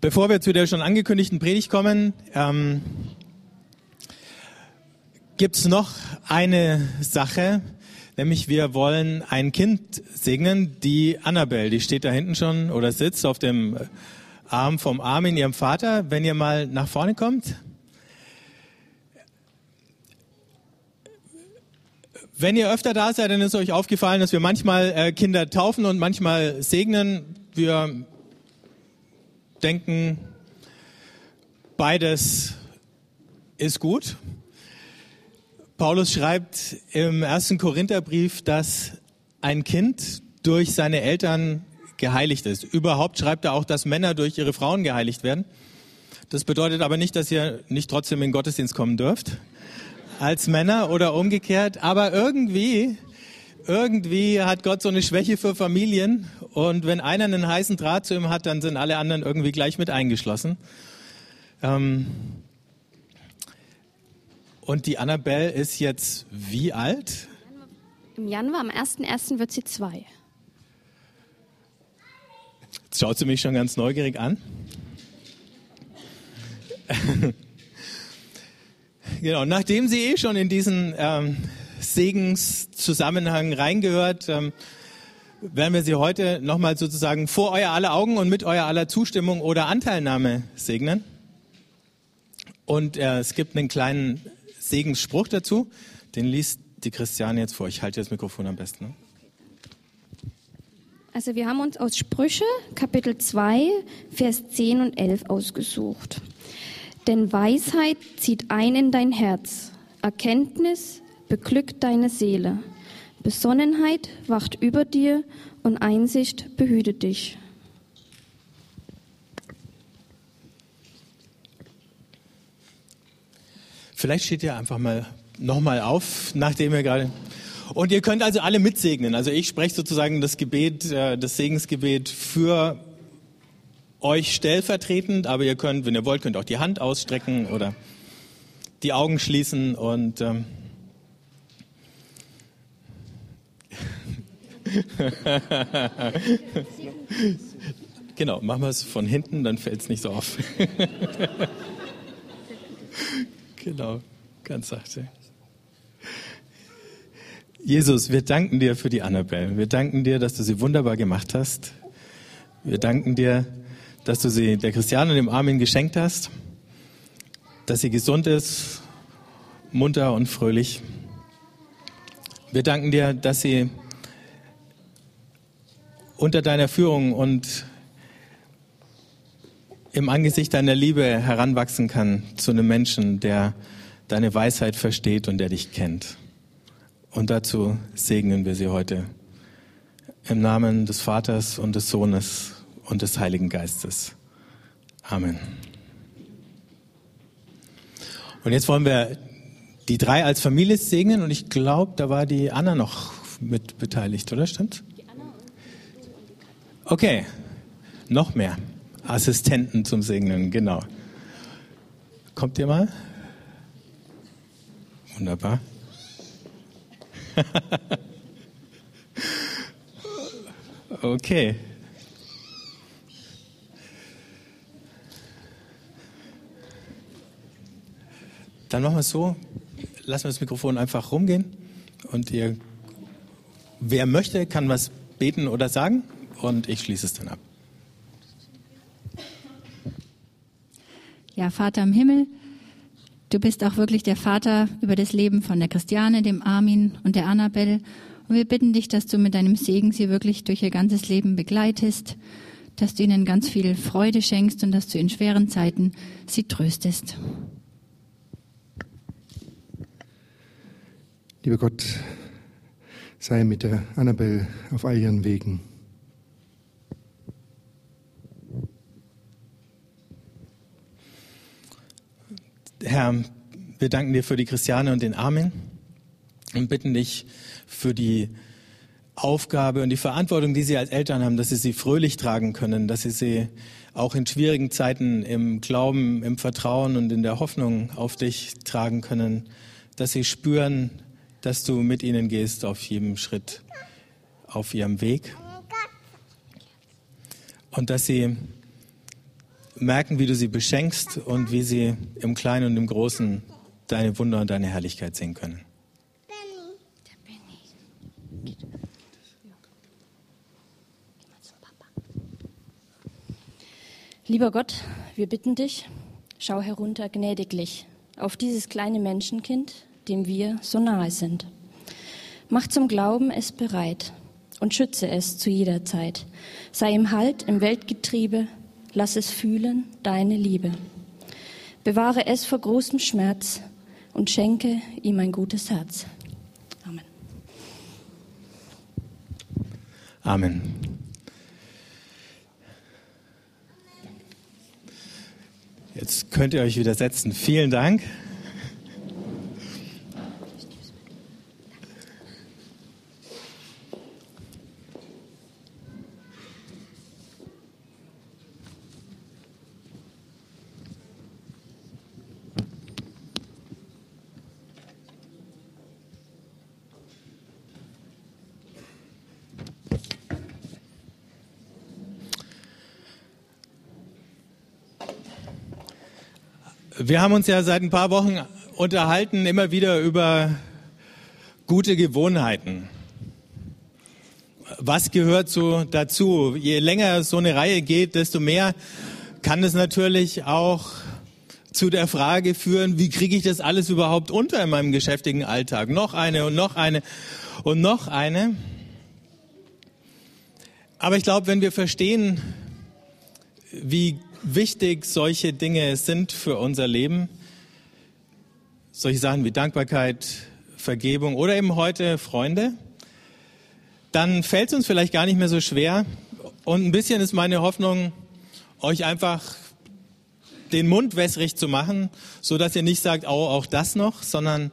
Bevor wir zu der schon angekündigten Predigt kommen, ähm, gibt es noch eine Sache, nämlich wir wollen ein Kind segnen, die Annabelle, die steht da hinten schon oder sitzt auf dem Arm vom Armin, ihrem Vater. Wenn ihr mal nach vorne kommt. Wenn ihr öfter da seid, dann ist euch aufgefallen, dass wir manchmal äh, Kinder taufen und manchmal segnen. Wir denken, beides ist gut. Paulus schreibt im ersten Korintherbrief, dass ein Kind durch seine Eltern geheiligt ist. Überhaupt schreibt er auch, dass Männer durch ihre Frauen geheiligt werden. Das bedeutet aber nicht, dass ihr nicht trotzdem in den Gottesdienst kommen dürft als Männer oder umgekehrt. Aber irgendwie, irgendwie hat Gott so eine Schwäche für Familien. Und wenn einer einen heißen Draht zu ihm hat, dann sind alle anderen irgendwie gleich mit eingeschlossen. Ähm und die Annabelle ist jetzt wie alt? Im Januar, am 1.1. wird sie zwei. Jetzt schaut sie mich schon ganz neugierig an. genau, nachdem sie eh schon in diesen ähm, Segenszusammenhang reingehört, ähm, werden wir sie heute nochmal sozusagen vor euer aller Augen und mit euer aller Zustimmung oder Anteilnahme segnen. Und äh, es gibt einen kleinen Segensspruch dazu, den liest die Christiane jetzt vor. Ich halte das Mikrofon am besten. Ne? Also wir haben uns aus Sprüche Kapitel 2, Vers 10 und 11 ausgesucht. Denn Weisheit zieht ein in dein Herz, Erkenntnis beglückt deine Seele, Besonnenheit wacht über dir und Einsicht behütet dich. Vielleicht steht ihr einfach mal nochmal auf, nachdem ihr gerade. Und ihr könnt also alle mitsegnen. Also ich spreche sozusagen das Gebet, äh, das Segensgebet für euch stellvertretend, aber ihr könnt, wenn ihr wollt, könnt auch die Hand ausstrecken oder die Augen schließen und ähm genau, machen wir es von hinten, dann fällt es nicht so auf. genau, ganz sachte. Jesus, wir danken dir für die Annabelle. Wir danken dir, dass du sie wunderbar gemacht hast. Wir danken dir, dass du sie der Christiane und dem Armin geschenkt hast, dass sie gesund ist, munter und fröhlich. Wir danken dir, dass sie unter deiner Führung und im Angesicht deiner Liebe heranwachsen kann zu einem Menschen, der deine Weisheit versteht und der dich kennt. Und dazu segnen wir sie heute im Namen des Vaters und des Sohnes und des Heiligen Geistes. Amen. Und jetzt wollen wir die drei als Familie segnen und ich glaube, da war die Anna noch mit beteiligt, oder stimmt? Okay, noch mehr Assistenten zum Segnen, genau. Kommt ihr mal? Wunderbar. okay. Dann machen wir es so, lassen wir das Mikrofon einfach rumgehen und ihr, wer möchte, kann was beten oder sagen und ich schließe es dann ab. Ja, Vater im Himmel, du bist auch wirklich der Vater über das Leben von der Christiane, dem Armin und der Annabelle. Und wir bitten dich, dass du mit deinem Segen sie wirklich durch ihr ganzes Leben begleitest, dass du ihnen ganz viel Freude schenkst und dass du in schweren Zeiten sie tröstest. Lieber Gott, sei mit der Annabel auf all ihren Wegen. Herr, wir danken dir für die Christiane und den Armin und bitten dich für die Aufgabe und die Verantwortung, die sie als Eltern haben, dass sie sie fröhlich tragen können, dass sie sie auch in schwierigen Zeiten im Glauben, im Vertrauen und in der Hoffnung auf dich tragen können, dass sie spüren, dass du mit ihnen gehst auf jedem Schritt auf ihrem Weg. Und dass sie merken, wie du sie beschenkst und wie sie im Kleinen und im Großen deine Wunder und deine Herrlichkeit sehen können. Lieber Gott, wir bitten dich, schau herunter gnädiglich auf dieses kleine Menschenkind, dem wir so nahe sind. Mach zum Glauben es bereit und schütze es zu jeder Zeit. Sei ihm Halt im Weltgetriebe, lass es fühlen deine Liebe. Bewahre es vor großem Schmerz und schenke ihm ein gutes Herz. Amen. Amen. Jetzt könnt ihr euch wieder setzen. Vielen Dank. Wir haben uns ja seit ein paar Wochen unterhalten, immer wieder über gute Gewohnheiten. Was gehört so dazu? Je länger so eine Reihe geht, desto mehr kann es natürlich auch zu der Frage führen, wie kriege ich das alles überhaupt unter in meinem geschäftigen Alltag? Noch eine und noch eine und noch eine. Aber ich glaube, wenn wir verstehen, wie wichtig solche Dinge sind für unser Leben. Solche Sachen wie Dankbarkeit, Vergebung oder eben heute Freunde. Dann fällt es uns vielleicht gar nicht mehr so schwer. Und ein bisschen ist meine Hoffnung, euch einfach den Mund wässrig zu machen, so dass ihr nicht sagt, oh, auch das noch, sondern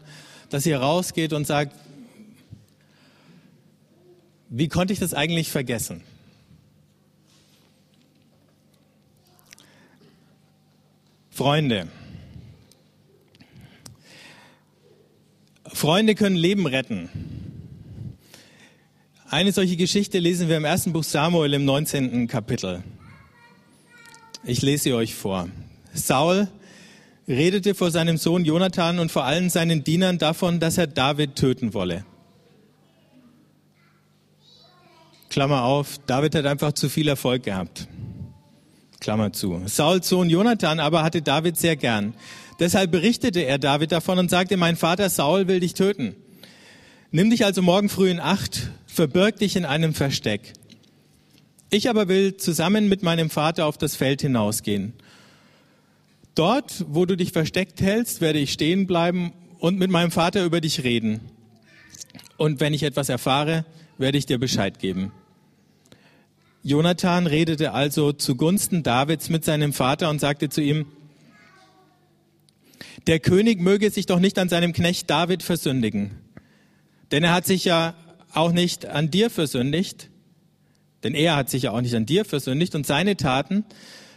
dass ihr rausgeht und sagt, wie konnte ich das eigentlich vergessen? Freunde. Freunde können Leben retten. Eine solche Geschichte lesen wir im ersten Buch Samuel im 19. Kapitel. Ich lese sie euch vor. Saul redete vor seinem Sohn Jonathan und vor allen seinen Dienern davon, dass er David töten wolle. Klammer auf, David hat einfach zu viel Erfolg gehabt. Klammer zu. Sauls Sohn Jonathan aber hatte David sehr gern. Deshalb berichtete er David davon und sagte, mein Vater Saul will dich töten. Nimm dich also morgen früh in Acht, verbirg dich in einem Versteck. Ich aber will zusammen mit meinem Vater auf das Feld hinausgehen. Dort, wo du dich versteckt hältst, werde ich stehen bleiben und mit meinem Vater über dich reden. Und wenn ich etwas erfahre, werde ich dir Bescheid geben. Jonathan redete also zugunsten Davids mit seinem Vater und sagte zu ihm, der König möge sich doch nicht an seinem Knecht David versündigen, denn er hat sich ja auch nicht an dir versündigt, denn er hat sich ja auch nicht an dir versündigt und seine Taten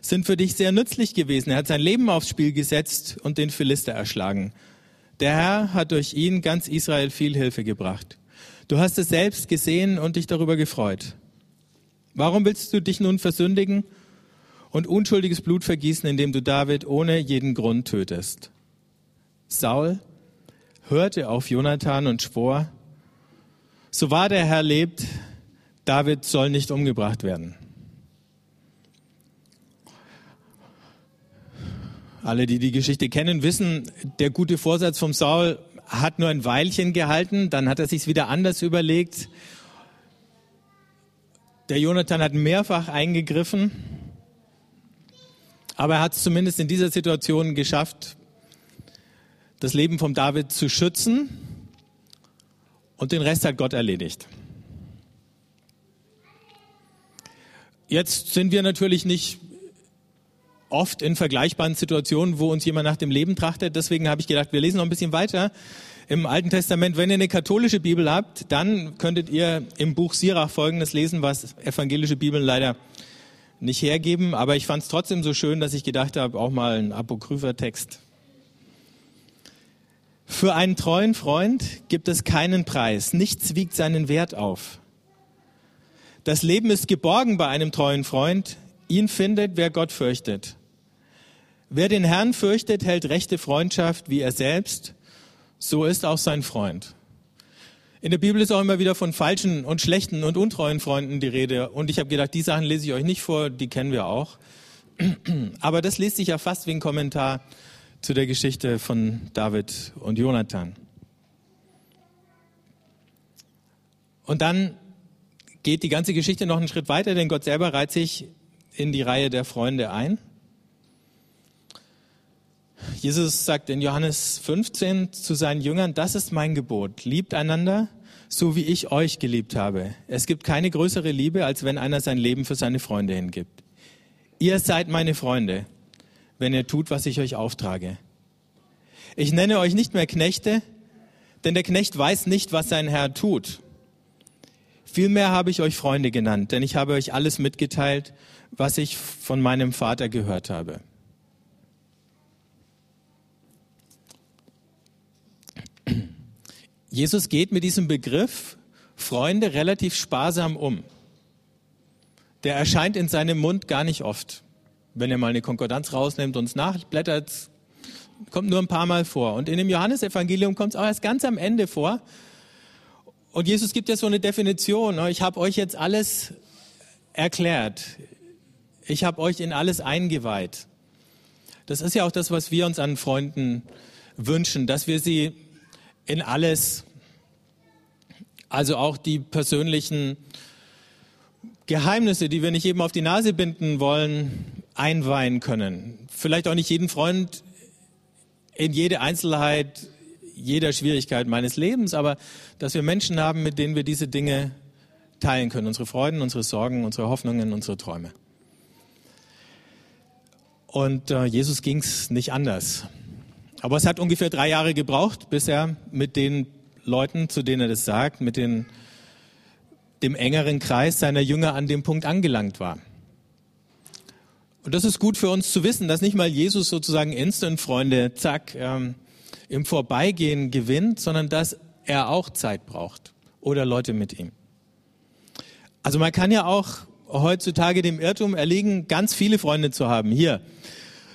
sind für dich sehr nützlich gewesen. Er hat sein Leben aufs Spiel gesetzt und den Philister erschlagen. Der Herr hat durch ihn ganz Israel viel Hilfe gebracht. Du hast es selbst gesehen und dich darüber gefreut. Warum willst du dich nun versündigen und unschuldiges Blut vergießen, indem du David ohne jeden Grund tötest? Saul hörte auf Jonathan und schwor, so wahr der Herr lebt, David soll nicht umgebracht werden. Alle, die die Geschichte kennen, wissen, der gute Vorsatz vom Saul hat nur ein Weilchen gehalten, dann hat er sich wieder anders überlegt der Jonathan hat mehrfach eingegriffen, aber er hat es zumindest in dieser Situation geschafft, das Leben von David zu schützen und den Rest hat Gott erledigt. Jetzt sind wir natürlich nicht oft in vergleichbaren Situationen, wo uns jemand nach dem Leben trachtet. Deswegen habe ich gedacht, wir lesen noch ein bisschen weiter im Alten Testament. Wenn ihr eine katholische Bibel habt, dann könntet ihr im Buch Sirach Folgendes lesen, was evangelische Bibeln leider nicht hergeben. Aber ich fand es trotzdem so schön, dass ich gedacht habe, auch mal ein apokrypher Text. Für einen treuen Freund gibt es keinen Preis. Nichts wiegt seinen Wert auf. Das Leben ist geborgen bei einem treuen Freund. Ihn findet, wer Gott fürchtet. Wer den Herrn fürchtet, hält rechte Freundschaft wie er selbst, so ist auch sein Freund. In der Bibel ist auch immer wieder von falschen und schlechten und untreuen Freunden die Rede. Und ich habe gedacht, die Sachen lese ich euch nicht vor, die kennen wir auch. Aber das liest sich ja fast wie ein Kommentar zu der Geschichte von David und Jonathan. Und dann geht die ganze Geschichte noch einen Schritt weiter, denn Gott selber reiht sich in die Reihe der Freunde ein. Jesus sagt in Johannes 15 zu seinen Jüngern, das ist mein Gebot, liebt einander, so wie ich euch geliebt habe. Es gibt keine größere Liebe, als wenn einer sein Leben für seine Freunde hingibt. Ihr seid meine Freunde, wenn ihr tut, was ich euch auftrage. Ich nenne euch nicht mehr Knechte, denn der Knecht weiß nicht, was sein Herr tut. Vielmehr habe ich euch Freunde genannt, denn ich habe euch alles mitgeteilt, was ich von meinem Vater gehört habe. Jesus geht mit diesem Begriff Freunde relativ sparsam um. Der erscheint in seinem Mund gar nicht oft. Wenn er mal eine Konkordanz rausnimmt und es nachblättert, kommt nur ein paar Mal vor. Und in dem Johannesevangelium kommt es auch erst ganz am Ende vor. Und Jesus gibt ja so eine Definition. Ne? Ich habe euch jetzt alles erklärt. Ich habe euch in alles eingeweiht. Das ist ja auch das, was wir uns an Freunden wünschen, dass wir sie in alles, also auch die persönlichen Geheimnisse, die wir nicht eben auf die Nase binden wollen, einweihen können. Vielleicht auch nicht jeden Freund in jede Einzelheit jeder Schwierigkeit meines Lebens, aber dass wir Menschen haben, mit denen wir diese Dinge teilen können. Unsere Freuden, unsere Sorgen, unsere Hoffnungen, unsere Träume. Und äh, Jesus ging es nicht anders. Aber es hat ungefähr drei Jahre gebraucht, bis er mit den Leuten, zu denen er das sagt, mit den, dem engeren Kreis seiner Jünger an dem Punkt angelangt war. Und das ist gut für uns zu wissen, dass nicht mal Jesus sozusagen Instant-Freunde, zack, ähm, im Vorbeigehen gewinnt, sondern dass er auch Zeit braucht oder Leute mit ihm. Also man kann ja auch heutzutage dem Irrtum erliegen, ganz viele Freunde zu haben. Hier,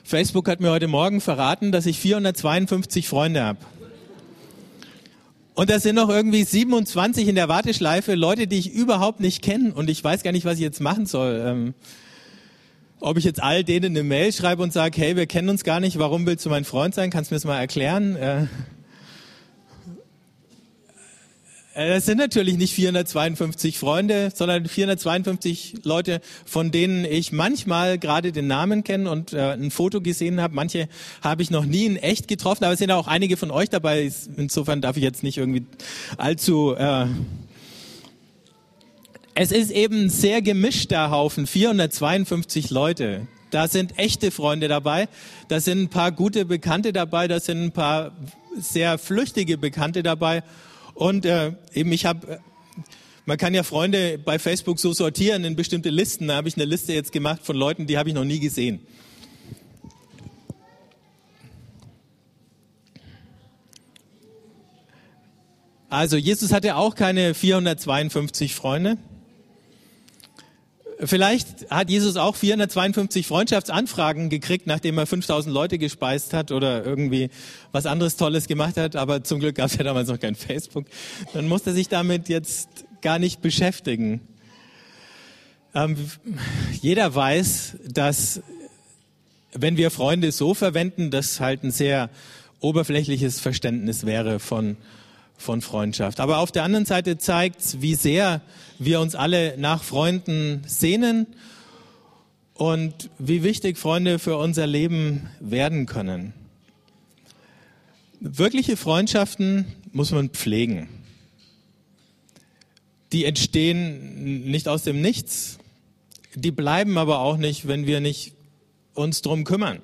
Facebook hat mir heute Morgen verraten, dass ich 452 Freunde habe. Und da sind noch irgendwie 27 in der Warteschleife, Leute, die ich überhaupt nicht kenne und ich weiß gar nicht, was ich jetzt machen soll. Ähm, ob ich jetzt all denen eine Mail schreibe und sage, hey, wir kennen uns gar nicht, warum willst du mein Freund sein? Kannst du mir das mal erklären? Äh, äh das sind natürlich nicht 452 Freunde, sondern 452 Leute, von denen ich manchmal gerade den Namen kenne und äh, ein Foto gesehen habe. Manche habe ich noch nie in echt getroffen, aber es sind auch einige von euch dabei. Insofern darf ich jetzt nicht irgendwie allzu äh, es ist eben ein sehr gemischter Haufen, 452 Leute. Da sind echte Freunde dabei, da sind ein paar gute Bekannte dabei, da sind ein paar sehr flüchtige Bekannte dabei. Und äh, eben ich habe, äh, man kann ja Freunde bei Facebook so sortieren in bestimmte Listen. Da habe ich eine Liste jetzt gemacht von Leuten, die habe ich noch nie gesehen. Also Jesus hatte auch keine 452 Freunde. Vielleicht hat Jesus auch 452 Freundschaftsanfragen gekriegt, nachdem er 5000 Leute gespeist hat oder irgendwie was anderes Tolles gemacht hat. Aber zum Glück gab es ja damals noch kein Facebook. Dann musste er sich damit jetzt gar nicht beschäftigen. Ähm, jeder weiß, dass wenn wir Freunde so verwenden, das halt ein sehr oberflächliches Verständnis wäre von von Freundschaft. Aber auf der anderen Seite zeigt wie sehr wir uns alle nach Freunden sehnen und wie wichtig Freunde für unser Leben werden können. Wirkliche Freundschaften muss man pflegen. Die entstehen nicht aus dem Nichts, die bleiben aber auch nicht, wenn wir nicht uns drum kümmern.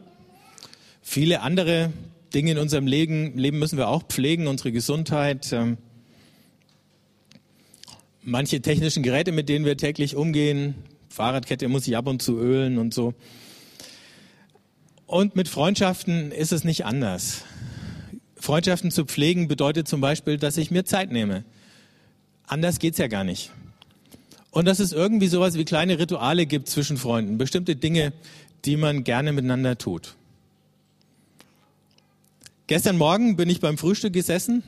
Viele andere Dinge in unserem Leben, Leben müssen wir auch pflegen, unsere Gesundheit. Ähm, manche technischen Geräte, mit denen wir täglich umgehen, Fahrradkette muss ich ab und zu ölen und so. Und mit Freundschaften ist es nicht anders. Freundschaften zu pflegen bedeutet zum Beispiel, dass ich mir Zeit nehme. Anders geht's ja gar nicht. Und dass es irgendwie sowas wie kleine Rituale gibt zwischen Freunden, bestimmte Dinge, die man gerne miteinander tut. Gestern Morgen bin ich beim Frühstück gesessen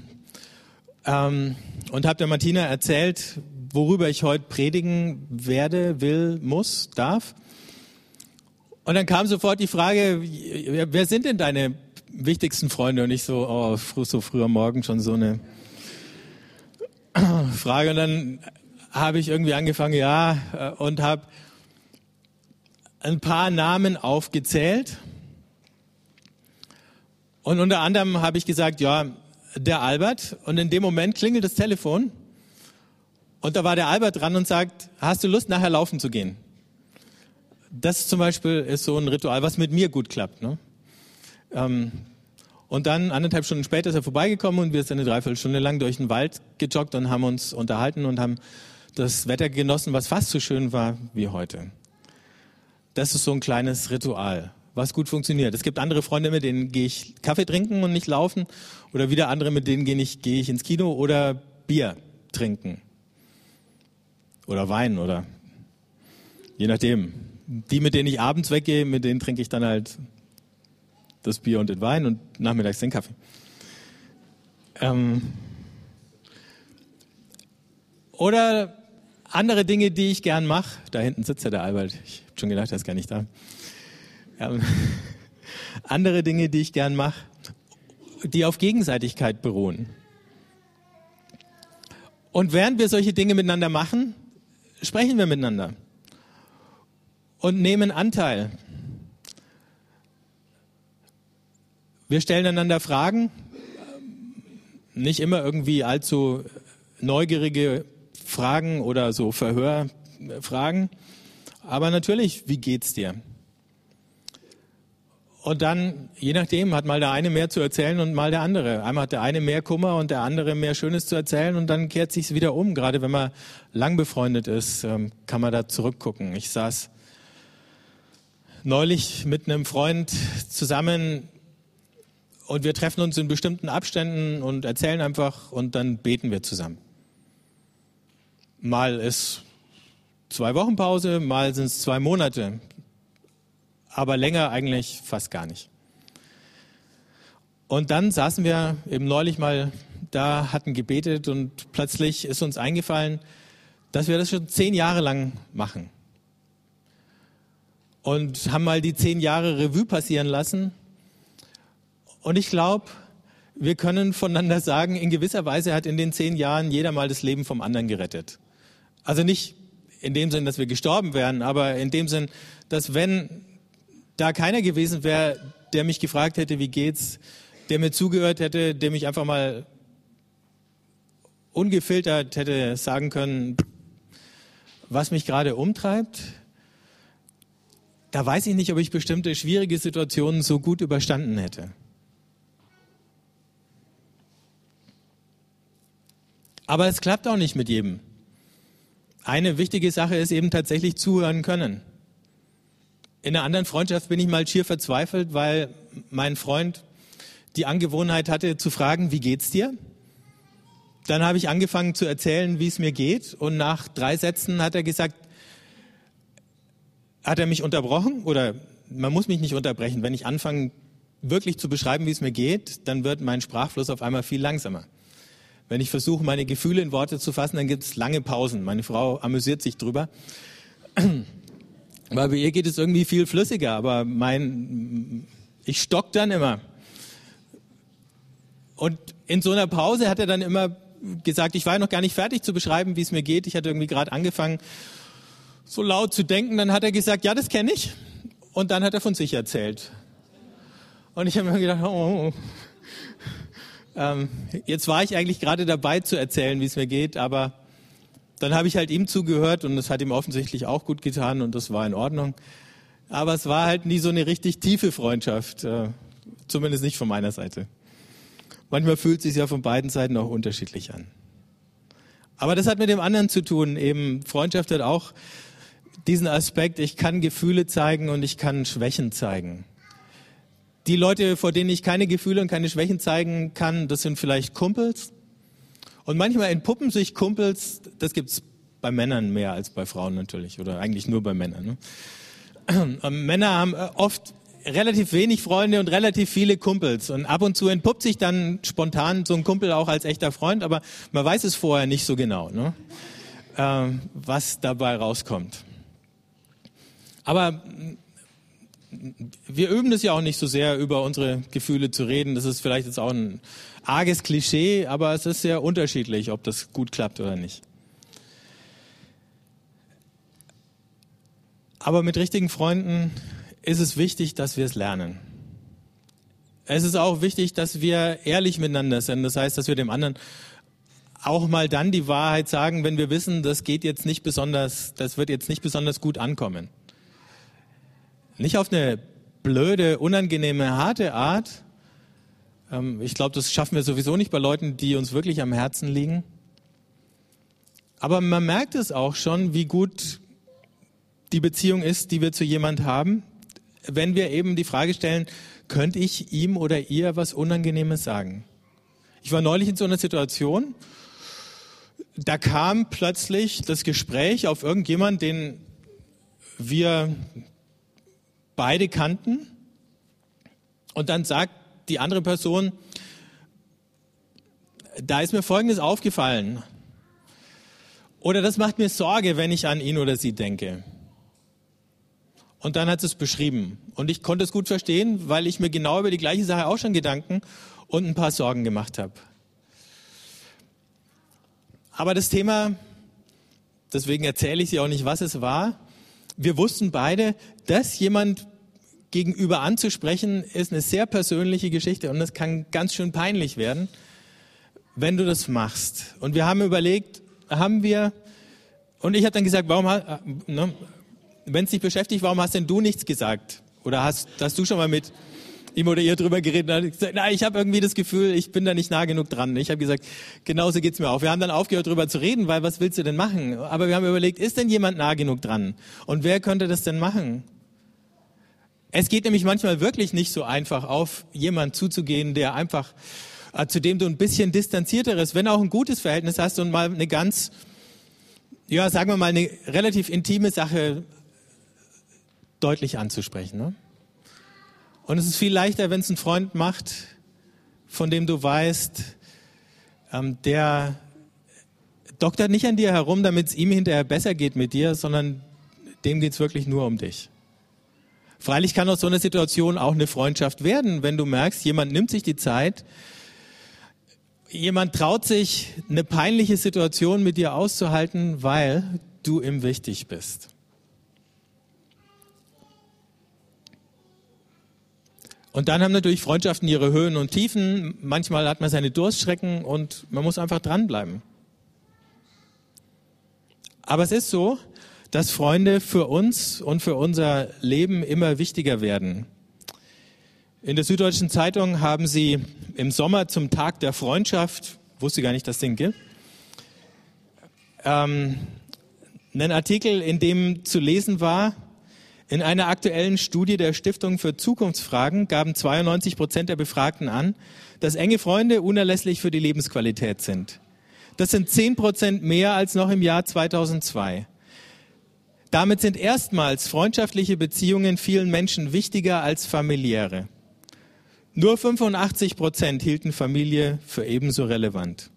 ähm, und habe der Martina erzählt, worüber ich heute predigen werde, will, muss, darf. Und dann kam sofort die Frage, wer sind denn deine wichtigsten Freunde? Und ich so, oh, so früh am Morgen schon so eine Frage. Und dann habe ich irgendwie angefangen, ja, äh, und habe ein paar Namen aufgezählt. Und unter anderem habe ich gesagt, ja, der Albert. Und in dem Moment klingelt das Telefon. Und da war der Albert dran und sagt, hast du Lust, nachher laufen zu gehen? Das zum Beispiel ist so ein Ritual, was mit mir gut klappt. Ne? Ähm, und dann anderthalb Stunden später ist er vorbeigekommen und wir sind eine Dreiviertelstunde lang durch den Wald gejoggt und haben uns unterhalten und haben das Wetter genossen, was fast so schön war wie heute. Das ist so ein kleines Ritual, was gut funktioniert. Es gibt andere Freunde, mit denen gehe ich Kaffee trinken und nicht laufen. Oder wieder andere, mit denen gehe ich, gehe ich ins Kino oder Bier trinken. Oder Wein oder je nachdem. Die, mit denen ich abends weggehe, mit denen trinke ich dann halt das Bier und den Wein und nachmittags den Kaffee. Ähm oder andere Dinge, die ich gern mache. Da hinten sitzt ja der Albert. Ich habe schon gedacht, er ist gar nicht da. Ähm, andere Dinge, die ich gern mache, die auf Gegenseitigkeit beruhen. Und während wir solche Dinge miteinander machen, sprechen wir miteinander und nehmen Anteil. Wir stellen einander Fragen, nicht immer irgendwie allzu neugierige Fragen oder so Verhörfragen, aber natürlich, wie geht's dir? Und dann, je nachdem, hat mal der eine mehr zu erzählen und mal der andere. Einmal hat der eine mehr Kummer und der andere mehr Schönes zu erzählen und dann kehrt sich's wieder um. Gerade wenn man lang befreundet ist, ähm, kann man da zurückgucken. Ich saß neulich mit einem Freund zusammen und wir treffen uns in bestimmten Abständen und erzählen einfach und dann beten wir zusammen. Mal ist zwei Wochen Pause, mal sind es zwei Monate aber länger eigentlich fast gar nicht. Und dann saßen wir eben neulich mal da, hatten gebetet und plötzlich ist uns eingefallen, dass wir das schon zehn Jahre lang machen. Und haben mal die zehn Jahre Revue passieren lassen. Und ich glaube, wir können voneinander sagen, in gewisser Weise hat in den zehn Jahren jeder mal das Leben vom anderen gerettet. Also nicht in dem Sinn, dass wir gestorben wären, aber in dem Sinn, dass wenn da keiner gewesen wäre, der mich gefragt hätte, wie geht's, der mir zugehört hätte, der mich einfach mal ungefiltert hätte sagen können, was mich gerade umtreibt, da weiß ich nicht, ob ich bestimmte schwierige Situationen so gut überstanden hätte. Aber es klappt auch nicht mit jedem. Eine wichtige Sache ist eben tatsächlich zuhören können. In einer anderen Freundschaft bin ich mal schier verzweifelt, weil mein Freund die Angewohnheit hatte zu fragen, wie geht's dir? Dann habe ich angefangen zu erzählen, wie es mir geht und nach drei Sätzen hat er gesagt, hat er mich unterbrochen oder man muss mich nicht unterbrechen. Wenn ich anfange wirklich zu beschreiben, wie es mir geht, dann wird mein Sprachfluss auf einmal viel langsamer. Wenn ich versuche, meine Gefühle in Worte zu fassen, dann gibt es lange Pausen. Meine Frau amüsiert sich drüber. Weil bei ihr geht es irgendwie viel flüssiger, aber mein, ich stock dann immer. Und in so einer Pause hat er dann immer gesagt, ich war noch gar nicht fertig zu beschreiben, wie es mir geht. Ich hatte irgendwie gerade angefangen, so laut zu denken. Dann hat er gesagt, ja, das kenne ich. Und dann hat er von sich erzählt. Und ich habe mir gedacht, oh, oh, oh. Ähm, jetzt war ich eigentlich gerade dabei zu erzählen, wie es mir geht, aber dann habe ich halt ihm zugehört und es hat ihm offensichtlich auch gut getan und das war in Ordnung. Aber es war halt nie so eine richtig tiefe Freundschaft, äh, zumindest nicht von meiner Seite. Manchmal fühlt es sich ja von beiden Seiten auch unterschiedlich an. Aber das hat mit dem anderen zu tun. Eben Freundschaft hat auch diesen Aspekt, ich kann Gefühle zeigen und ich kann Schwächen zeigen. Die Leute, vor denen ich keine Gefühle und keine Schwächen zeigen kann, das sind vielleicht Kumpels, und manchmal entpuppen sich Kumpels, das gibt's bei Männern mehr als bei Frauen natürlich, oder eigentlich nur bei Männern. Ne? Männer haben äh, oft relativ wenig Freunde und relativ viele Kumpels. Und ab und zu entpuppt sich dann spontan so ein Kumpel auch als echter Freund, aber man weiß es vorher nicht so genau, ne? ähm, was dabei rauskommt. Aber wir üben es ja auch nicht so sehr, über unsere Gefühle zu reden. Das ist vielleicht jetzt auch ein arges Klischee, aber es ist sehr unterschiedlich, ob das gut klappt oder nicht. Aber mit richtigen Freunden ist es wichtig, dass wir es lernen. Es ist auch wichtig, dass wir ehrlich miteinander sind. Das heißt, dass wir dem anderen auch mal dann die Wahrheit sagen, wenn wir wissen, das geht jetzt nicht besonders, das wird jetzt nicht besonders gut ankommen. Nicht auf eine blöde, unangenehme, harte Art. Ähm, ich glaube, das schaffen wir sowieso nicht bei Leuten, die uns wirklich am Herzen liegen. Aber man merkt es auch schon, wie gut die Beziehung ist, die wir zu jemand haben, wenn wir eben die Frage stellen, könnte ich ihm oder ihr was Unangenehmes sagen? Ich war neulich in so einer Situation, da kam plötzlich das Gespräch auf irgendjemand, den wir beide kannten. Und dann sagt die andere Person, da ist mir Folgendes aufgefallen. Oder das macht mir Sorge, wenn ich an ihn oder sie denke. Und dann hat es beschrieben. Und ich konnte es gut verstehen, weil ich mir genau über die gleiche Sache auch schon Gedanken und ein paar Sorgen gemacht habe. Aber das Thema, deswegen erzähle ich Sie auch nicht, was es war. Wir wussten beide, dass jemand gegenüber anzusprechen, ist eine sehr persönliche Geschichte und das kann ganz schön peinlich werden, wenn du das machst. Und wir haben überlegt, haben wir, und ich habe dann gesagt, warum, äh, ne, wenn es dich beschäftigt, warum hast denn du nichts gesagt? Oder hast, hast du schon mal mit ihm oder ihr drüber geredet? Und gesagt, na, ich habe irgendwie das Gefühl, ich bin da nicht nah genug dran. Ich habe gesagt, genauso geht's mir auch. Wir haben dann aufgehört, drüber zu reden, weil was willst du denn machen? Aber wir haben überlegt, ist denn jemand nah genug dran? Und wer könnte das denn machen? Es geht nämlich manchmal wirklich nicht so einfach, auf jemand zuzugehen, der einfach, äh, zu dem du ein bisschen distanzierteres, wenn auch ein gutes Verhältnis hast und mal eine ganz, ja, sagen wir mal, eine relativ intime Sache deutlich anzusprechen. Ne? Und es ist viel leichter, wenn es ein Freund macht, von dem du weißt, ähm, der doktert nicht an dir herum, damit es ihm hinterher besser geht mit dir, sondern dem geht es wirklich nur um dich. Freilich kann aus so einer Situation auch eine Freundschaft werden, wenn du merkst, jemand nimmt sich die Zeit, jemand traut sich, eine peinliche Situation mit dir auszuhalten, weil du ihm wichtig bist. Und dann haben natürlich Freundschaften ihre Höhen und Tiefen. Manchmal hat man seine Durststrecken und man muss einfach dranbleiben. Aber es ist so, dass Freunde für uns und für unser Leben immer wichtiger werden. In der Süddeutschen Zeitung haben sie im Sommer zum Tag der Freundschaft, wusste gar nicht, dass Ding gibt, ähm, einen Artikel, in dem zu lesen war, in einer aktuellen Studie der Stiftung für Zukunftsfragen gaben 92 Prozent der Befragten an, dass enge Freunde unerlässlich für die Lebensqualität sind. Das sind 10 Prozent mehr als noch im Jahr 2002. Damit sind erstmals freundschaftliche Beziehungen vielen Menschen wichtiger als familiäre. Nur 85 Prozent hielten Familie für ebenso relevant.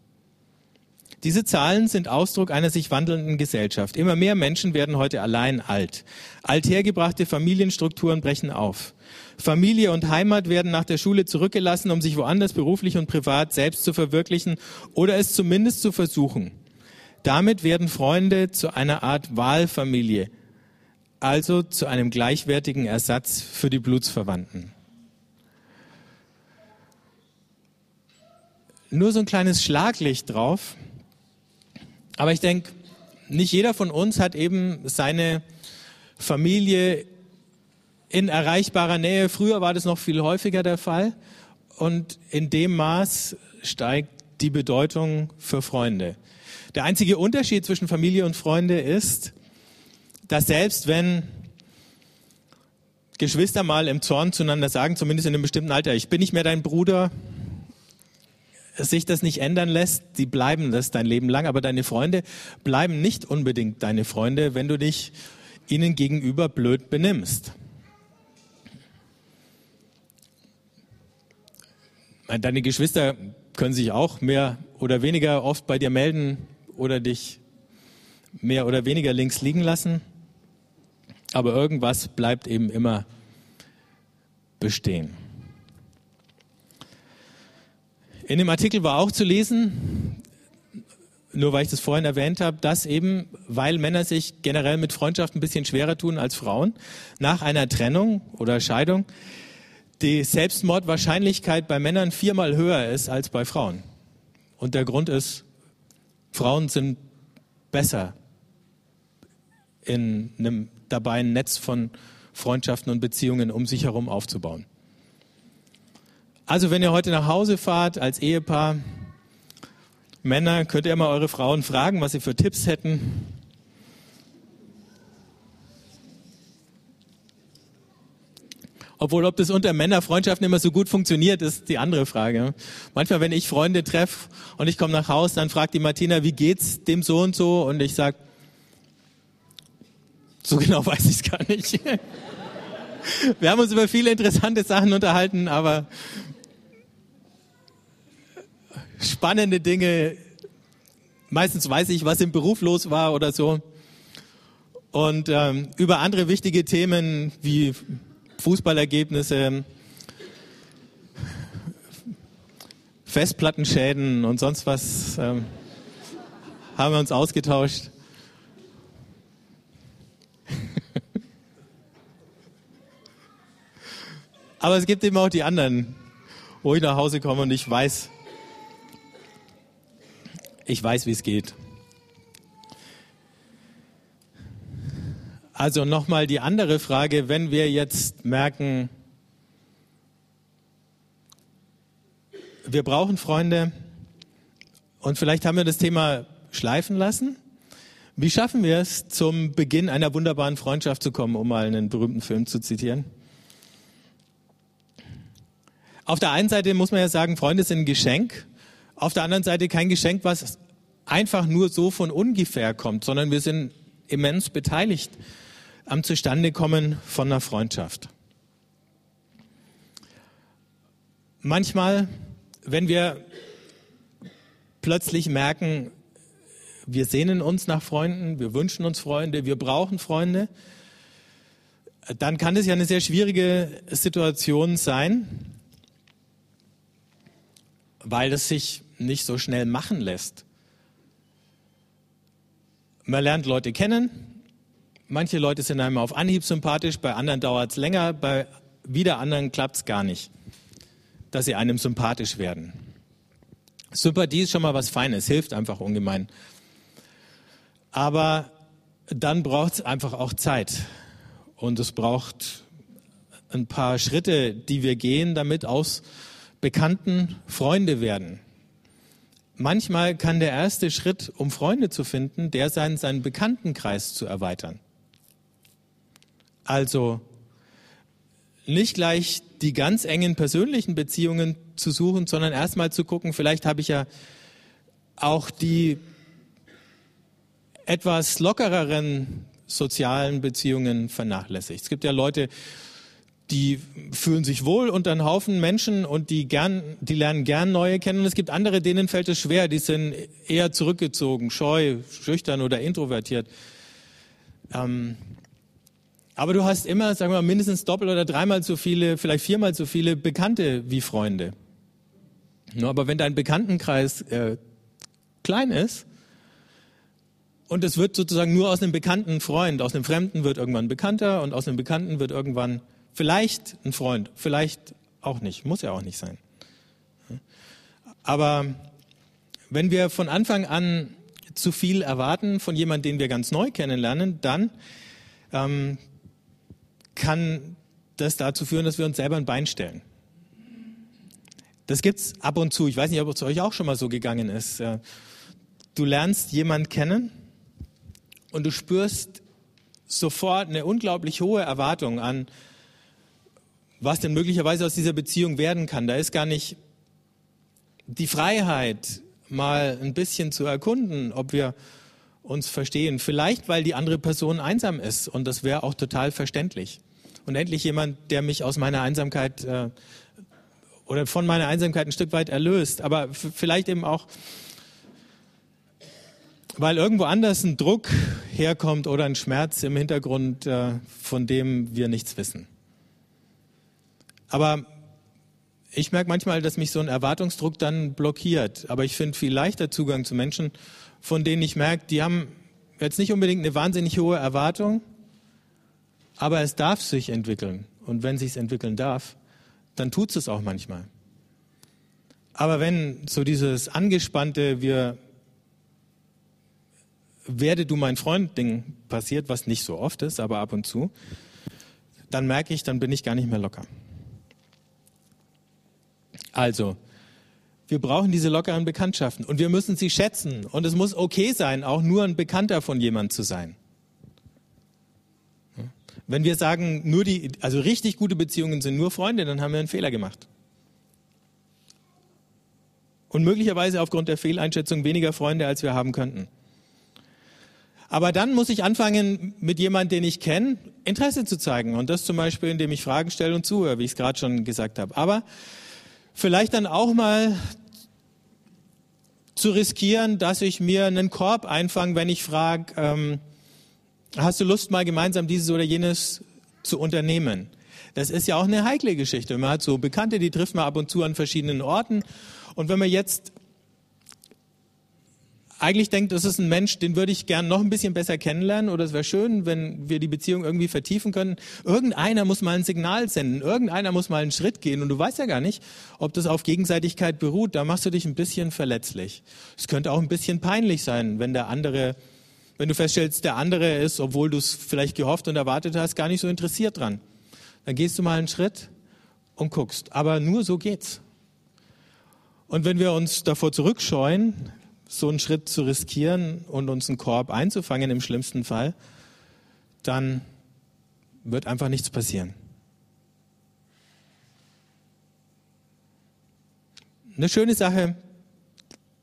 Diese Zahlen sind Ausdruck einer sich wandelnden Gesellschaft. Immer mehr Menschen werden heute allein alt. Althergebrachte Familienstrukturen brechen auf. Familie und Heimat werden nach der Schule zurückgelassen, um sich woanders beruflich und privat selbst zu verwirklichen oder es zumindest zu versuchen. Damit werden Freunde zu einer Art Wahlfamilie, also zu einem gleichwertigen Ersatz für die Blutsverwandten. Nur so ein kleines Schlaglicht drauf. Aber ich denke, nicht jeder von uns hat eben seine Familie in erreichbarer Nähe. Früher war das noch viel häufiger der Fall. Und in dem Maß steigt die Bedeutung für Freunde. Der einzige Unterschied zwischen Familie und Freunde ist, dass selbst wenn Geschwister mal im Zorn zueinander sagen, zumindest in einem bestimmten Alter, ich bin nicht mehr dein Bruder, sich das nicht ändern lässt, die bleiben das dein Leben lang, aber deine Freunde bleiben nicht unbedingt deine Freunde, wenn du dich ihnen gegenüber blöd benimmst. Deine Geschwister können sich auch mehr oder weniger oft bei dir melden oder dich mehr oder weniger links liegen lassen, aber irgendwas bleibt eben immer bestehen. In dem Artikel war auch zu lesen, nur weil ich das vorhin erwähnt habe, dass eben, weil Männer sich generell mit Freundschaft ein bisschen schwerer tun als Frauen, nach einer Trennung oder Scheidung die Selbstmordwahrscheinlichkeit bei Männern viermal höher ist als bei Frauen. Und der Grund ist, Frauen sind besser in einem dabei ein Netz von Freundschaften und Beziehungen um sich herum aufzubauen. Also wenn ihr heute nach Hause fahrt als Ehepaar, Männer, könnt ihr mal eure Frauen fragen, was sie für Tipps hätten. Obwohl, ob das unter Männerfreundschaften immer so gut funktioniert, ist die andere Frage. Manchmal, wenn ich Freunde treffe und ich komme nach Hause, dann fragt die Martina, wie geht's dem so und so? Und ich sage, so genau weiß ich es gar nicht. Wir haben uns über viele interessante Sachen unterhalten, aber spannende Dinge. Meistens weiß ich, was im Beruf los war oder so. Und ähm, über andere wichtige Themen wie Fußballergebnisse, Festplattenschäden und sonst was ähm, haben wir uns ausgetauscht. Aber es gibt eben auch die anderen, wo ich nach Hause komme und ich weiß, ich weiß, wie es geht. Also nochmal die andere Frage, wenn wir jetzt merken, wir brauchen Freunde und vielleicht haben wir das Thema schleifen lassen. Wie schaffen wir es, zum Beginn einer wunderbaren Freundschaft zu kommen, um mal einen berühmten Film zu zitieren? Auf der einen Seite muss man ja sagen, Freunde sind ein Geschenk. Auf der anderen Seite kein Geschenk, was einfach nur so von ungefähr kommt, sondern wir sind immens beteiligt am Zustandekommen von einer Freundschaft. Manchmal, wenn wir plötzlich merken, wir sehnen uns nach Freunden, wir wünschen uns Freunde, wir brauchen Freunde, dann kann es ja eine sehr schwierige Situation sein, weil es sich nicht so schnell machen lässt. Man lernt Leute kennen. Manche Leute sind einem auf Anhieb sympathisch, bei anderen dauert es länger, bei wieder anderen klappt es gar nicht, dass sie einem sympathisch werden. Sympathie ist schon mal was Feines, hilft einfach ungemein. Aber dann braucht es einfach auch Zeit. Und es braucht ein paar Schritte, die wir gehen, damit aus Bekannten Freunde werden. Manchmal kann der erste Schritt, um Freunde zu finden, der sein, seinen Bekanntenkreis zu erweitern. Also nicht gleich die ganz engen persönlichen Beziehungen zu suchen, sondern erstmal zu gucken, vielleicht habe ich ja auch die etwas lockereren sozialen Beziehungen vernachlässigt. Es gibt ja Leute, die fühlen sich wohl unter einem Haufen Menschen und die gern, die lernen gern neue kennen. Und es gibt andere, denen fällt es schwer. Die sind eher zurückgezogen, scheu, schüchtern oder introvertiert. Ähm, aber du hast immer, sagen wir mal, mindestens doppelt oder dreimal so viele, vielleicht viermal so viele Bekannte wie Freunde. Nur aber wenn dein Bekanntenkreis äh, klein ist und es wird sozusagen nur aus einem bekannten Freund, aus einem Fremden wird irgendwann bekannter und aus einem Bekannten wird irgendwann Vielleicht ein Freund, vielleicht auch nicht, muss ja auch nicht sein. Aber wenn wir von Anfang an zu viel erwarten von jemandem, den wir ganz neu kennenlernen, dann ähm, kann das dazu führen, dass wir uns selber ein Bein stellen. Das gibt's ab und zu. Ich weiß nicht, ob es euch auch schon mal so gegangen ist. Du lernst jemanden kennen und du spürst sofort eine unglaublich hohe Erwartung an was denn möglicherweise aus dieser Beziehung werden kann. Da ist gar nicht die Freiheit, mal ein bisschen zu erkunden, ob wir uns verstehen. Vielleicht, weil die andere Person einsam ist und das wäre auch total verständlich. Und endlich jemand, der mich aus meiner Einsamkeit äh, oder von meiner Einsamkeit ein Stück weit erlöst, aber vielleicht eben auch, weil irgendwo anders ein Druck herkommt oder ein Schmerz im Hintergrund, äh, von dem wir nichts wissen. Aber ich merke manchmal, dass mich so ein Erwartungsdruck dann blockiert. Aber ich finde viel leichter Zugang zu Menschen, von denen ich merke, die haben jetzt nicht unbedingt eine wahnsinnig hohe Erwartung, aber es darf sich entwickeln. Und wenn sich entwickeln darf, dann tut es auch manchmal. Aber wenn so dieses angespannte, wir werde du mein Freund Ding passiert, was nicht so oft ist, aber ab und zu, dann merke ich, dann bin ich gar nicht mehr locker. Also, wir brauchen diese lockeren Bekanntschaften und wir müssen sie schätzen und es muss okay sein, auch nur ein Bekannter von jemand zu sein. Wenn wir sagen, nur die, also richtig gute Beziehungen sind nur Freunde, dann haben wir einen Fehler gemacht. Und möglicherweise aufgrund der Fehleinschätzung weniger Freunde, als wir haben könnten. Aber dann muss ich anfangen, mit jemandem, den ich kenne, Interesse zu zeigen. Und das zum Beispiel, indem ich Fragen stelle und zuhöre, wie ich es gerade schon gesagt habe. Aber vielleicht dann auch mal zu riskieren, dass ich mir einen Korb einfange, wenn ich frage, ähm, hast du Lust, mal gemeinsam dieses oder jenes zu unternehmen? Das ist ja auch eine heikle Geschichte. Man hat so Bekannte, die trifft man ab und zu an verschiedenen Orten. Und wenn man jetzt eigentlich denkt, das ist ein Mensch, den würde ich gern noch ein bisschen besser kennenlernen oder es wäre schön, wenn wir die Beziehung irgendwie vertiefen können. Irgendeiner muss mal ein Signal senden, irgendeiner muss mal einen Schritt gehen und du weißt ja gar nicht, ob das auf Gegenseitigkeit beruht. Da machst du dich ein bisschen verletzlich. Es könnte auch ein bisschen peinlich sein, wenn der andere, wenn du feststellst, der andere ist, obwohl du es vielleicht gehofft und erwartet hast, gar nicht so interessiert dran. Dann gehst du mal einen Schritt und guckst. Aber nur so geht's. Und wenn wir uns davor zurückscheuen, so einen Schritt zu riskieren und uns einen Korb einzufangen im schlimmsten Fall, dann wird einfach nichts passieren. Eine schöne Sache,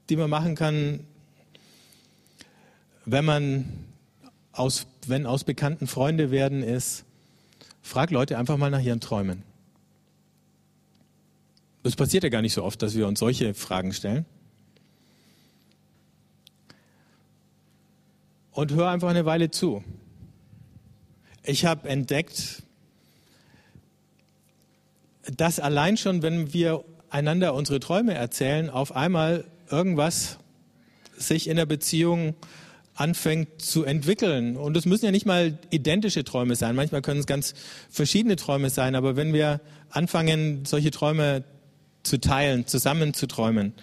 die man machen kann, wenn man aus, wenn aus Bekannten Freunde werden, ist, frag Leute einfach mal nach ihren Träumen. Das passiert ja gar nicht so oft, dass wir uns solche Fragen stellen. Und hör einfach eine Weile zu. Ich habe entdeckt, dass allein schon, wenn wir einander unsere Träume erzählen, auf einmal irgendwas sich in der Beziehung anfängt zu entwickeln. Und es müssen ja nicht mal identische Träume sein. Manchmal können es ganz verschiedene Träume sein. Aber wenn wir anfangen, solche Träume zu teilen, zusammen zu träumen,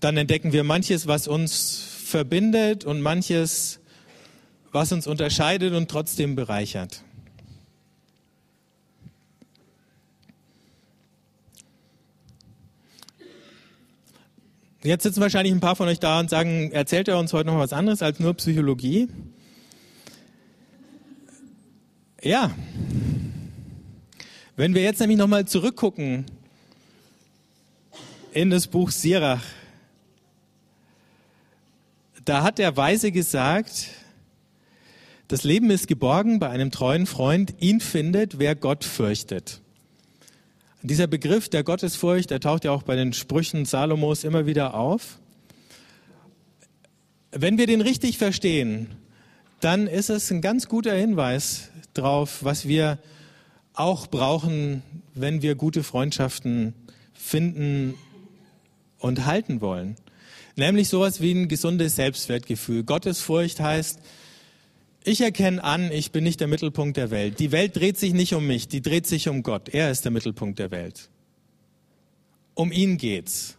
dann entdecken wir manches, was uns verbindet und manches, was uns unterscheidet und trotzdem bereichert. Jetzt sitzen wahrscheinlich ein paar von euch da und sagen, erzählt er uns heute noch was anderes als nur Psychologie? Ja. Wenn wir jetzt nämlich nochmal zurückgucken in das Buch Sirach, da hat der Weise gesagt, das Leben ist geborgen bei einem treuen Freund, ihn findet, wer Gott fürchtet. Dieser Begriff der Gottesfurcht, der taucht ja auch bei den Sprüchen Salomos immer wieder auf. Wenn wir den richtig verstehen, dann ist es ein ganz guter Hinweis darauf, was wir auch brauchen, wenn wir gute Freundschaften finden und halten wollen. Nämlich sowas wie ein gesundes Selbstwertgefühl. Gottesfurcht heißt, ich erkenne an, ich bin nicht der Mittelpunkt der Welt. Die Welt dreht sich nicht um mich, die dreht sich um Gott. Er ist der Mittelpunkt der Welt. Um ihn geht's.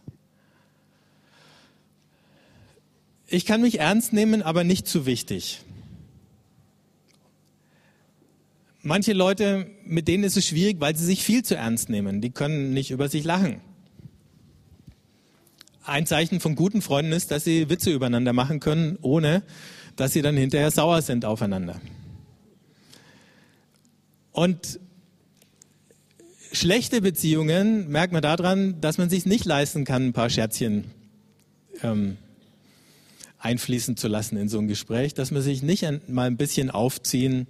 Ich kann mich ernst nehmen, aber nicht zu wichtig. Manche Leute, mit denen ist es schwierig, weil sie sich viel zu ernst nehmen. Die können nicht über sich lachen ein Zeichen von guten Freunden ist, dass sie Witze übereinander machen können, ohne dass sie dann hinterher sauer sind aufeinander. Und schlechte Beziehungen merkt man daran, dass man sich nicht leisten kann, ein paar Scherzchen ähm, einfließen zu lassen in so ein Gespräch, dass man sich nicht mal ein bisschen aufziehen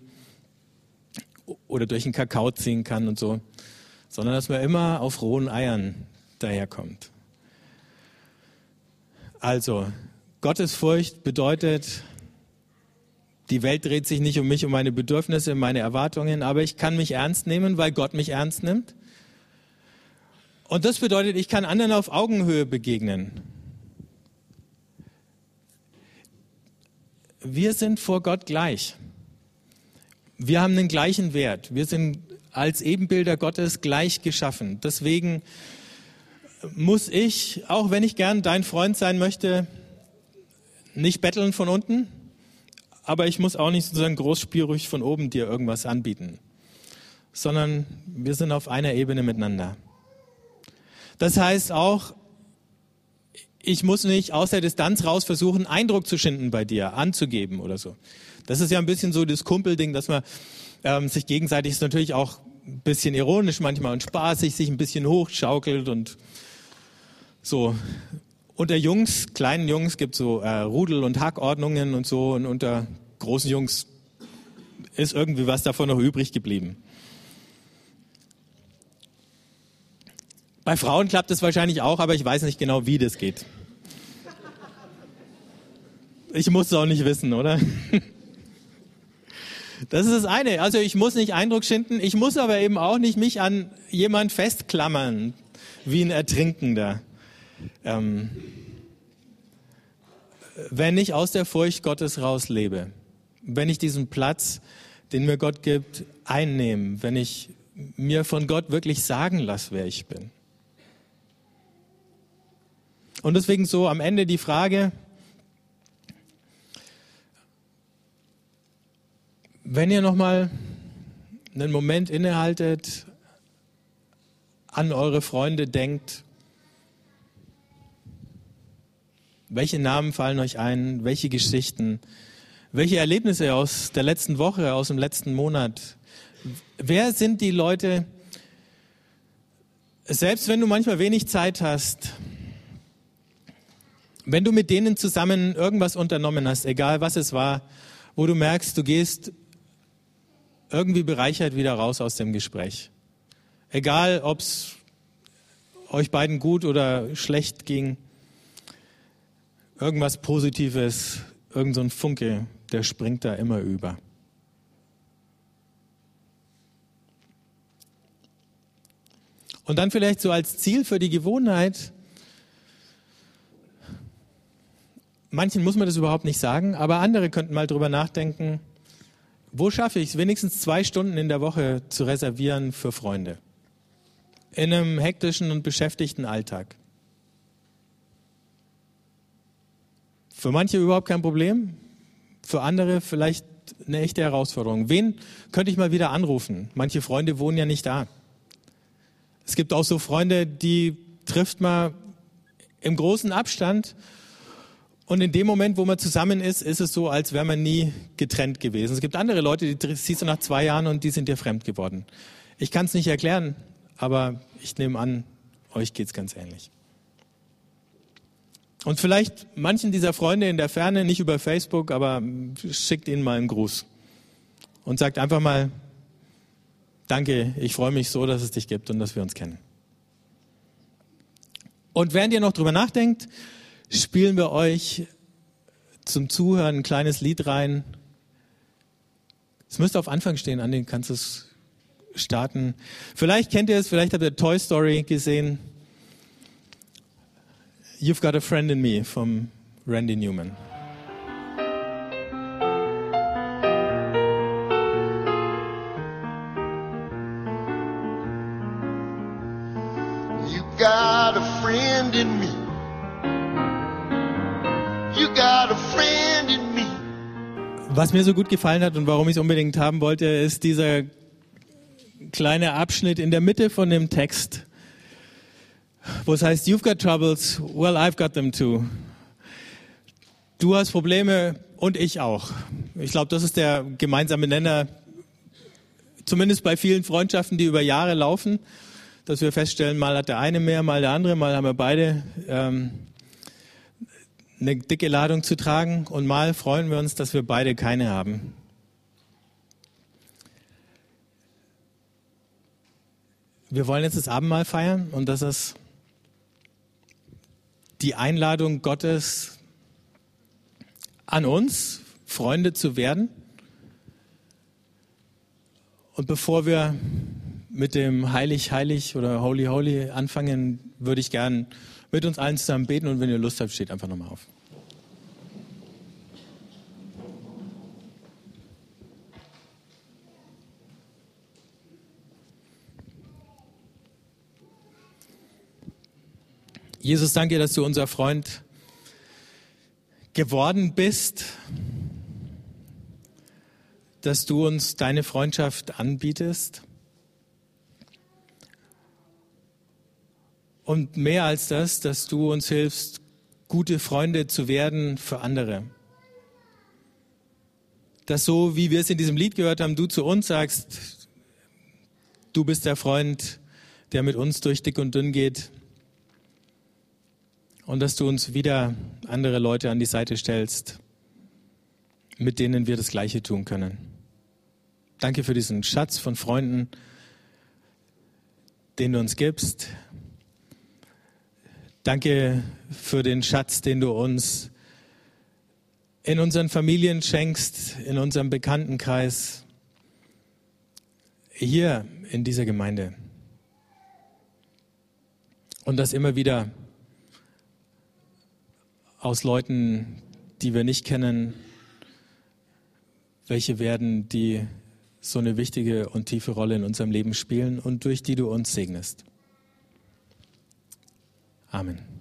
oder durch den Kakao ziehen kann und so. sondern dass man immer auf rohen Eiern daherkommt. Also, Gottesfurcht bedeutet, die Welt dreht sich nicht um mich, um meine Bedürfnisse, meine Erwartungen, aber ich kann mich ernst nehmen, weil Gott mich ernst nimmt. Und das bedeutet, ich kann anderen auf Augenhöhe begegnen. Wir sind vor Gott gleich. Wir haben den gleichen Wert. Wir sind als Ebenbilder Gottes gleich geschaffen. Deswegen muss ich, auch wenn ich gern dein Freund sein möchte, nicht betteln von unten, aber ich muss auch nicht sozusagen großspierig von oben dir irgendwas anbieten, sondern wir sind auf einer Ebene miteinander. Das heißt auch, ich muss nicht aus der Distanz raus versuchen, Eindruck zu schinden bei dir, anzugeben oder so. Das ist ja ein bisschen so das Kumpelding, dass man ähm, sich gegenseitig ist natürlich auch ein bisschen ironisch manchmal und spaßig sich ein bisschen hochschaukelt und so. Unter Jungs, kleinen Jungs gibt so äh, Rudel- und Hackordnungen und so und unter großen Jungs ist irgendwie was davon noch übrig geblieben. Bei Frauen klappt es wahrscheinlich auch, aber ich weiß nicht genau, wie das geht. Ich muss es auch nicht wissen, oder? Das ist das eine. Also ich muss nicht Eindruck schinden, ich muss aber eben auch nicht mich an jemand festklammern, wie ein Ertrinkender. Ähm, wenn ich aus der Furcht Gottes raus lebe, wenn ich diesen Platz, den mir Gott gibt, einnehme, wenn ich mir von Gott wirklich sagen lasse, wer ich bin. Und deswegen so am Ende die Frage, wenn ihr nochmal einen Moment innehaltet, an eure Freunde denkt, welche Namen fallen euch ein, welche Geschichten, welche Erlebnisse aus der letzten Woche, aus dem letzten Monat, wer sind die Leute, selbst wenn du manchmal wenig Zeit hast, wenn du mit denen zusammen irgendwas unternommen hast, egal was es war, wo du merkst, du gehst irgendwie bereichert wieder raus aus dem Gespräch. Egal, ob es euch beiden gut oder schlecht ging, irgendwas Positives, irgend so Funke, der springt da immer über. Und dann vielleicht so als Ziel für die Gewohnheit, manchen muss man das überhaupt nicht sagen, aber andere könnten mal drüber nachdenken, wo schaffe ich es, wenigstens zwei Stunden in der Woche zu reservieren für Freunde? In einem hektischen und beschäftigten Alltag. Für manche überhaupt kein Problem, für andere vielleicht eine echte Herausforderung. Wen könnte ich mal wieder anrufen? Manche Freunde wohnen ja nicht da. Es gibt auch so Freunde, die trifft man im großen Abstand und in dem Moment, wo man zusammen ist, ist es so, als wäre man nie getrennt gewesen. Es gibt andere Leute, die siehst du nach zwei Jahren und die sind dir fremd geworden. Ich kann es nicht erklären, aber ich nehme an, euch geht es ganz ähnlich. Und vielleicht manchen dieser Freunde in der Ferne, nicht über Facebook, aber schickt ihnen mal einen Gruß und sagt einfach mal, danke, ich freue mich so, dass es dich gibt und dass wir uns kennen. Und während ihr noch drüber nachdenkt, spielen wir euch zum Zuhören ein kleines Lied rein. Es müsste auf Anfang stehen, an den kannst du es starten. Vielleicht kennt ihr es, vielleicht habt ihr Toy Story gesehen. You've Got a Friend in Me vom Randy Newman. You got a friend in me. Was mir so gut gefallen hat und warum ich es unbedingt haben wollte, ist dieser kleine Abschnitt in der Mitte von dem Text, wo es heißt, You've got troubles, well, I've got them too. Du hast Probleme und ich auch. Ich glaube, das ist der gemeinsame Nenner, zumindest bei vielen Freundschaften, die über Jahre laufen, dass wir feststellen, mal hat der eine mehr, mal der andere, mal haben wir beide. Ähm, eine dicke Ladung zu tragen und mal freuen wir uns, dass wir beide keine haben. wir wollen jetzt das Abendmahl feiern und das ist die Einladung Gottes an uns, Freunde zu werden. Und bevor wir mit dem Heilig, Heilig oder Holy, Holy anfangen, würde ich gern mit uns allen zusammen beten und wenn ihr Lust habt, steht einfach nochmal auf. Jesus, danke, dass du unser Freund geworden bist, dass du uns deine Freundschaft anbietest. Und mehr als das, dass du uns hilfst, gute Freunde zu werden für andere. Dass so, wie wir es in diesem Lied gehört haben, du zu uns sagst, du bist der Freund, der mit uns durch dick und dünn geht und dass du uns wieder andere Leute an die Seite stellst, mit denen wir das Gleiche tun können. Danke für diesen Schatz von Freunden, den du uns gibst. Danke für den Schatz, den du uns in unseren Familien schenkst, in unserem Bekanntenkreis, hier in dieser Gemeinde. Und das immer wieder aus Leuten, die wir nicht kennen, welche werden, die so eine wichtige und tiefe Rolle in unserem Leben spielen und durch die du uns segnest. Amen.